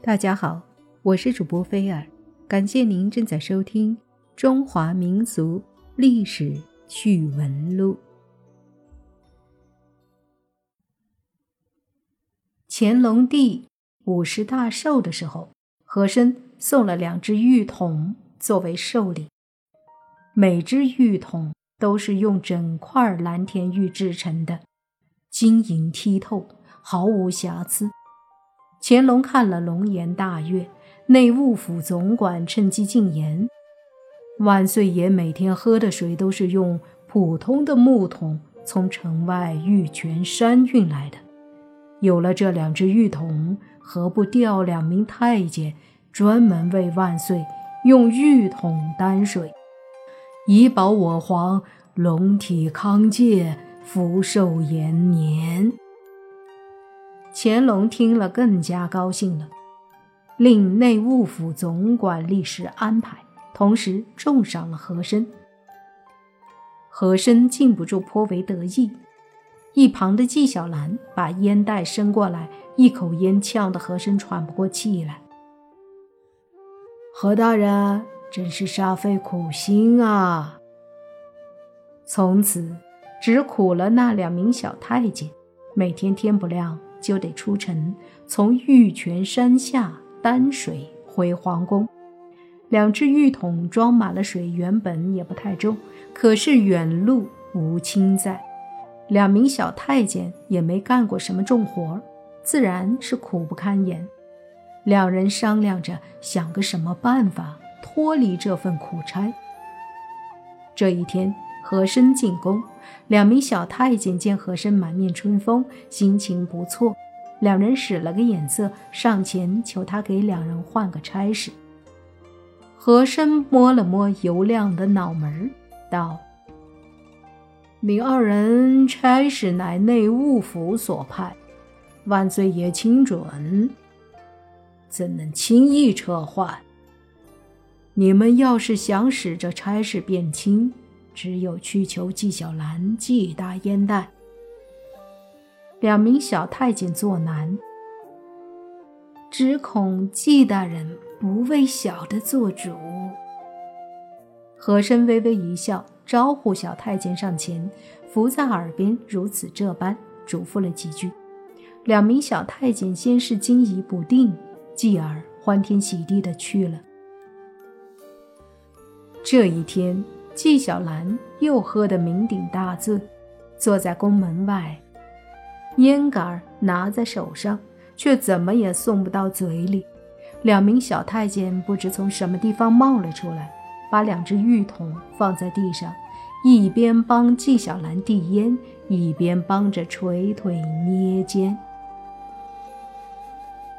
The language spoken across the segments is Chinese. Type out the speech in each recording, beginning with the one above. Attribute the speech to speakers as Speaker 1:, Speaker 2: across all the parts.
Speaker 1: 大家好，我是主播菲尔，感谢您正在收听《中华民族历史趣闻录》。乾隆帝五十大寿的时候，和珅送了两只玉筒作为寿礼，每只玉筒都是用整块蓝田玉制成的，晶莹剔透，毫无瑕疵。乾隆看了，龙颜大悦。内务府总管趁机进言：万岁爷每天喝的水都是用普通的木桶从城外玉泉山运来的。有了这两只玉桶，何不调两名太监，专门为万岁用玉桶担水，以保我皇龙体康健，福寿延年？乾隆听了更加高兴了，令内务府总管立时安排，同时重赏了和珅。和珅禁不住颇为得意，一旁的纪晓岚把烟袋伸过来，一口烟呛得和珅喘不过气来。何大人真是煞费苦心啊！从此只苦了那两名小太监，每天天不亮。就得出城，从玉泉山下担水回皇宫。两只玉桶装满了水，原本也不太重，可是远路无亲在，两名小太监也没干过什么重活，自然是苦不堪言。两人商量着想个什么办法脱离这份苦差。这一天，和珅进宫。两名小太监见和珅满面春风，心情不错，两人使了个眼色，上前求他给两人换个差事。和珅摸了摸油亮的脑门，道：“你二人差事乃内务府所派，万岁爷亲准，怎能轻易撤换？你们要是想使这差事变轻。”只有去求纪晓岚寄大烟袋。两名小太监作难，只恐纪大人不为小的做主。和珅微微一笑，招呼小太监上前，伏在耳边如此这般嘱咐了几句。两名小太监先是惊疑不定，继而欢天喜地的去了。这一天。纪晓岚又喝得酩酊大醉，坐在宫门外，烟杆拿在手上，却怎么也送不到嘴里。两名小太监不知从什么地方冒了出来，把两只玉桶放在地上，一边帮纪晓岚递烟，一边帮着捶腿捏肩。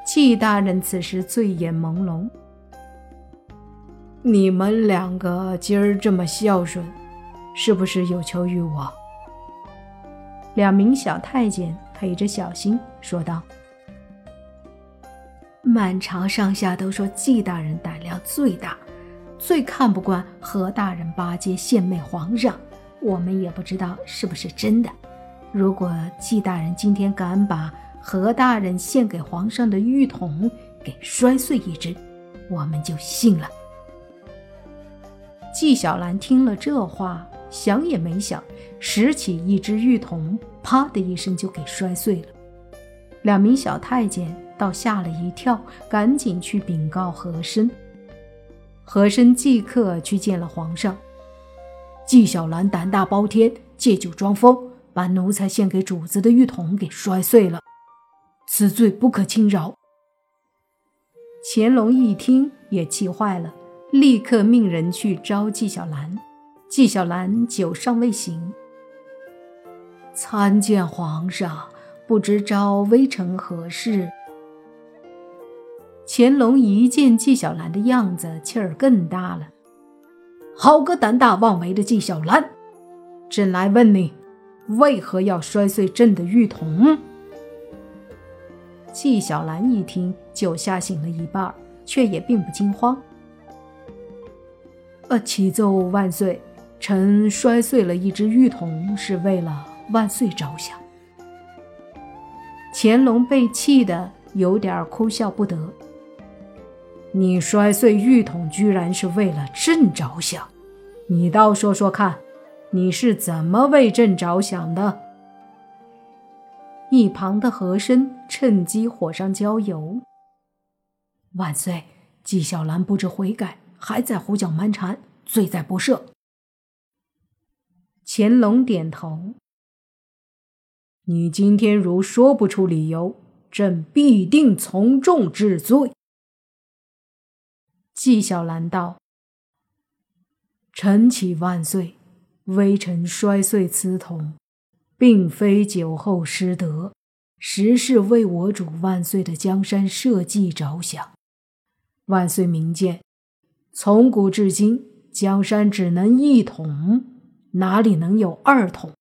Speaker 1: 纪大人此时醉眼朦胧。你们两个今儿这么孝顺，是不是有求于我？两名小太监陪着小心说道：“满朝上下都说纪大人胆量最大，最看不惯何大人巴结献媚皇上。我们也不知道是不是真的。如果纪大人今天敢把何大人献给皇上的玉筒给摔碎一只，我们就信了。”纪晓岚听了这话，想也没想，拾起一只玉筒，啪的一声就给摔碎了。两名小太监倒吓了一跳，赶紧去禀告和珅。和珅即刻去见了皇上。纪晓岚胆大包天，借酒装疯，把奴才献给主子的玉筒给摔碎了，此罪不可轻饶。乾隆一听，也气坏了。立刻命人去招纪晓岚。纪晓岚酒尚未醒，参见皇上，不知招微臣何事？乾隆一见纪晓岚的样子，气儿更大了。好个胆大妄为的纪晓岚！朕来问你，为何要摔碎朕的玉桶？纪晓岚一听，酒吓醒了一半，却也并不惊慌。呃，启奏万岁，臣摔碎了一只玉桶，是为了万岁着想。乾隆被气得有点哭笑不得，你摔碎玉桶，居然是为了朕着想？你倒说说看，你是怎么为朕着想的？一旁的和珅趁机火上浇油：“万岁，纪晓岚不知悔改，还在胡搅蛮缠，罪在不赦。”乾隆点头：“你今天如说不出理由，朕必定从重治罪。”纪晓岚道：“臣启万岁，微臣摔碎瓷桶。”并非酒后失德，实是为我主万岁的江山社稷着想。万岁明鉴，从古至今，江山只能一统，哪里能有二统？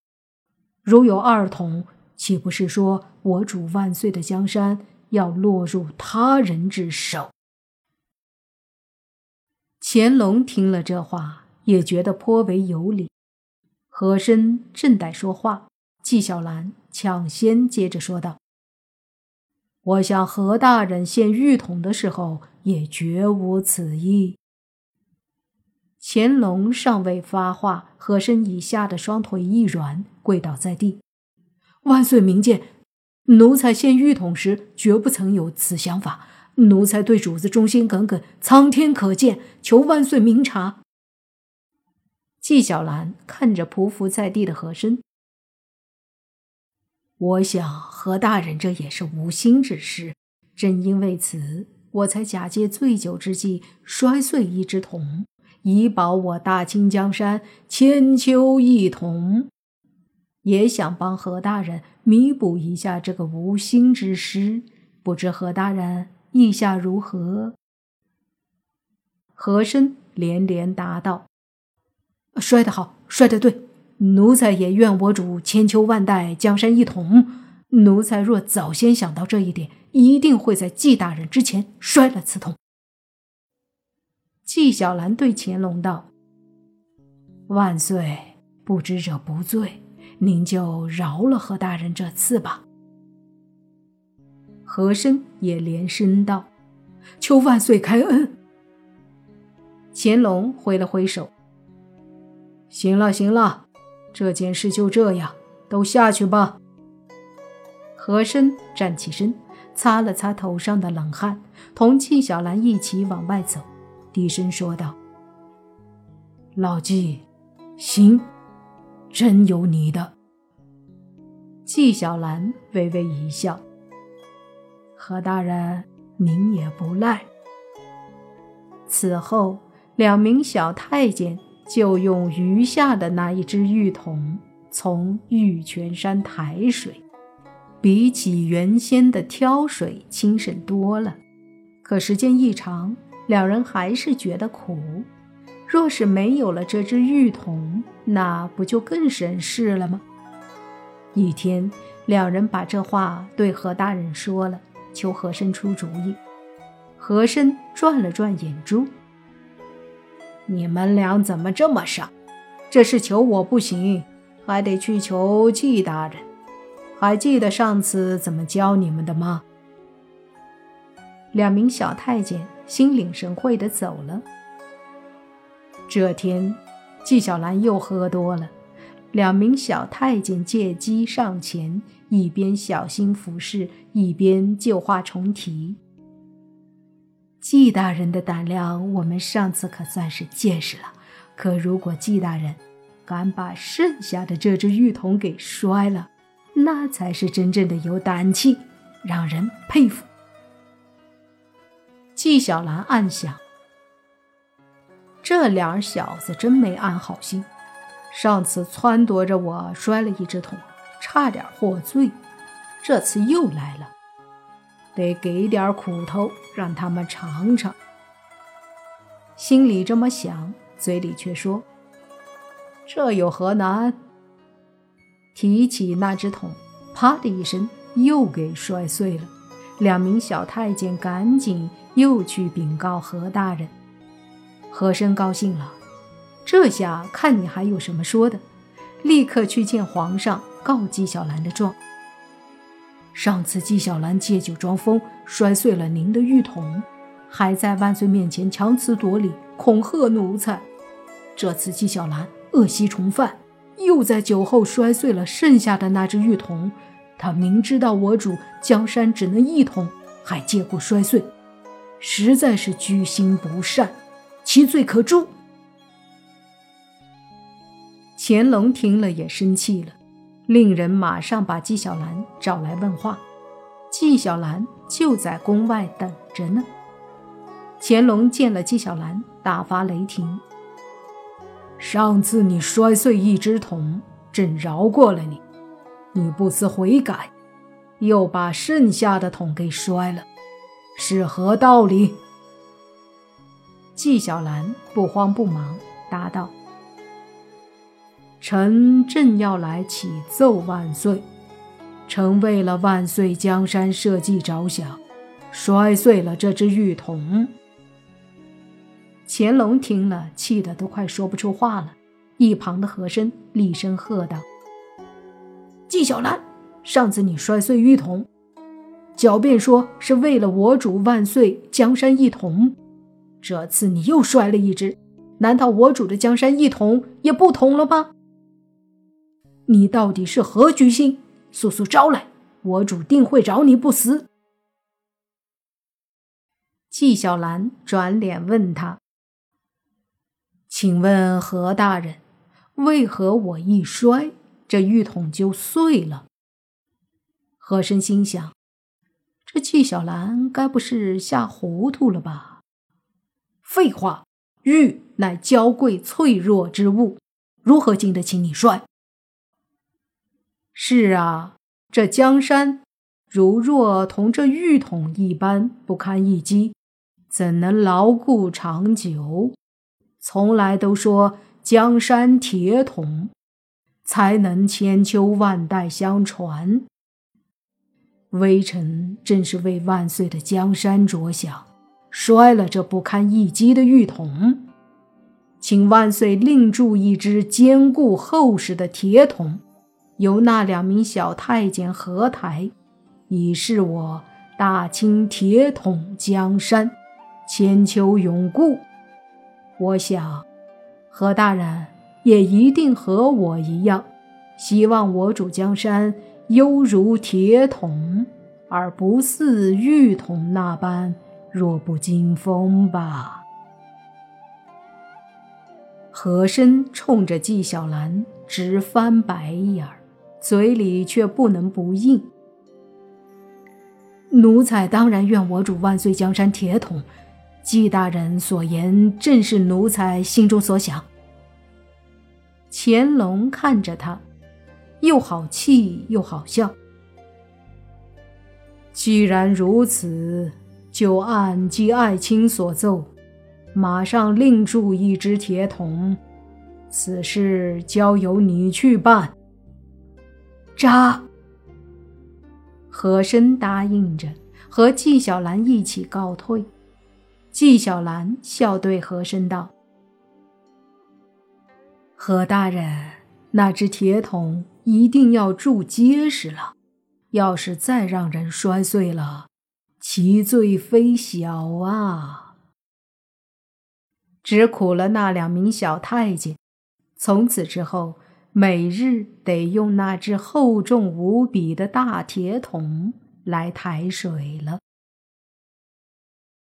Speaker 1: 如有二统，岂不是说我主万岁的江山要落入他人之手？乾隆听了这话，也觉得颇为有理。和珅正待说话。纪晓岚抢先接着说道：“我想何大人献玉桶的时候，也绝无此意。”乾隆尚未发话，和珅已吓得双腿一软，跪倒在地：“万岁明鉴，奴才献玉桶时绝不曾有此想法。奴才对主子忠心耿耿，苍天可见，求万岁明察。”纪晓岚看着匍匐在地的和珅。我想何大人这也是无心之失，正因为此，我才假借醉酒之际摔碎一只桶，以保我大清江山千秋一统。也想帮何大人弥补一下这个无心之失，不知何大人意下如何？和珅连连答道：“摔得好，摔得对。”奴才也愿我主千秋万代，江山一统。奴才若早先想到这一点，一定会在纪大人之前摔了此桶。纪晓岚对乾隆道：“万岁不知者不罪，您就饶了何大人这次吧。”和珅也连声道：“求万岁开恩。”乾隆挥了挥手：“行了，行了。”这件事就这样，都下去吧。和珅站起身，擦了擦头上的冷汗，同纪晓岚一起往外走，低声说道：“老纪，行，真有你的。”纪晓岚微微一笑：“何大人，您也不赖。”此后，两名小太监。就用余下的那一只玉桶从玉泉山抬水，比起原先的挑水轻省多了。可时间一长，两人还是觉得苦。若是没有了这只玉桶，那不就更省事了吗？一天，两人把这话对何大人说了，求和珅出主意。和珅转了转眼珠。你们俩怎么这么傻？这事求我不行，还得去求纪大人。还记得上次怎么教你们的吗？两名小太监心领神会地走了。这天，纪晓岚又喝多了，两名小太监借机上前，一边小心服侍，一边旧话重提。纪大人的胆量，我们上次可算是见识了。可如果纪大人敢把剩下的这只玉桶给摔了，那才是真正的有胆气，让人佩服。纪晓岚暗想：这俩小子真没安好心，上次撺掇着我摔了一只桶，差点获罪，这次又来了。得给点苦头，让他们尝尝。心里这么想，嘴里却说：“这有何难？”提起那只桶，啪的一声，又给摔碎了。两名小太监赶紧又去禀告何大人。和珅高兴了，这下看你还有什么说的，立刻去见皇上，告纪晓岚的状。上次纪晓岚借酒装疯，摔碎了您的玉桶，还在万岁面前强词夺理，恐吓奴才。这次纪晓岚恶习重犯，又在酒后摔碎了剩下的那只玉桶。他明知道我主江山只能一统，还借故摔碎，实在是居心不善，其罪可诛。乾隆听了也生气了，令人马上把纪晓岚找来问话。纪晓岚就在宫外等着呢。乾隆见了纪晓岚，大发雷霆：“上次你摔碎一只桶，朕饶过了你。”你不思悔改，又把剩下的桶给摔了，是何道理？纪晓岚不慌不忙答道：“臣正要来启奏万岁，臣为了万岁江山社稷着想，摔碎了这只玉桶。”乾隆听了，气得都快说不出话了。一旁的和珅厉声喝道。纪晓岚，上次你摔碎玉桶，狡辩说是为了我主万岁江山一统，这次你又摔了一只，难道我主的江山一统也不统了吗？你到底是何居心？速速招来，我主定会饶你不死。纪晓岚转脸问他：“请问何大人，为何我一摔？”这玉桶就碎了。和珅心想：这纪晓岚该不是吓糊涂了吧？废话，玉乃娇贵脆弱之物，如何经得起你摔？是啊，这江山如若同这玉桶一般不堪一击，怎能牢固长久？从来都说江山铁桶。才能千秋万代相传。微臣正是为万岁的江山着想，摔了这不堪一击的玉桶，请万岁另铸一只坚固厚实的铁桶，由那两名小太监合抬，以示我大清铁桶江山，千秋永固。我想，何大人。也一定和我一样，希望我主江山犹如铁桶，而不似玉桶那般弱不禁风吧。和珅冲着纪晓岚直翻白眼儿，嘴里却不能不应。奴才当然愿我主万岁江山铁桶，纪大人所言正是奴才心中所想。乾隆看着他，又好气又好笑。既然如此，就按纪爱卿所奏，马上另铸一只铁桶。此事交由你去办。扎。和珅答应着，和纪晓岚一起告退。纪晓岚笑对和珅道。何大人，那只铁桶一定要铸结实了。要是再让人摔碎了，其罪非小啊！只苦了那两名小太监，从此之后，每日得用那只厚重无比的大铁桶来抬水了。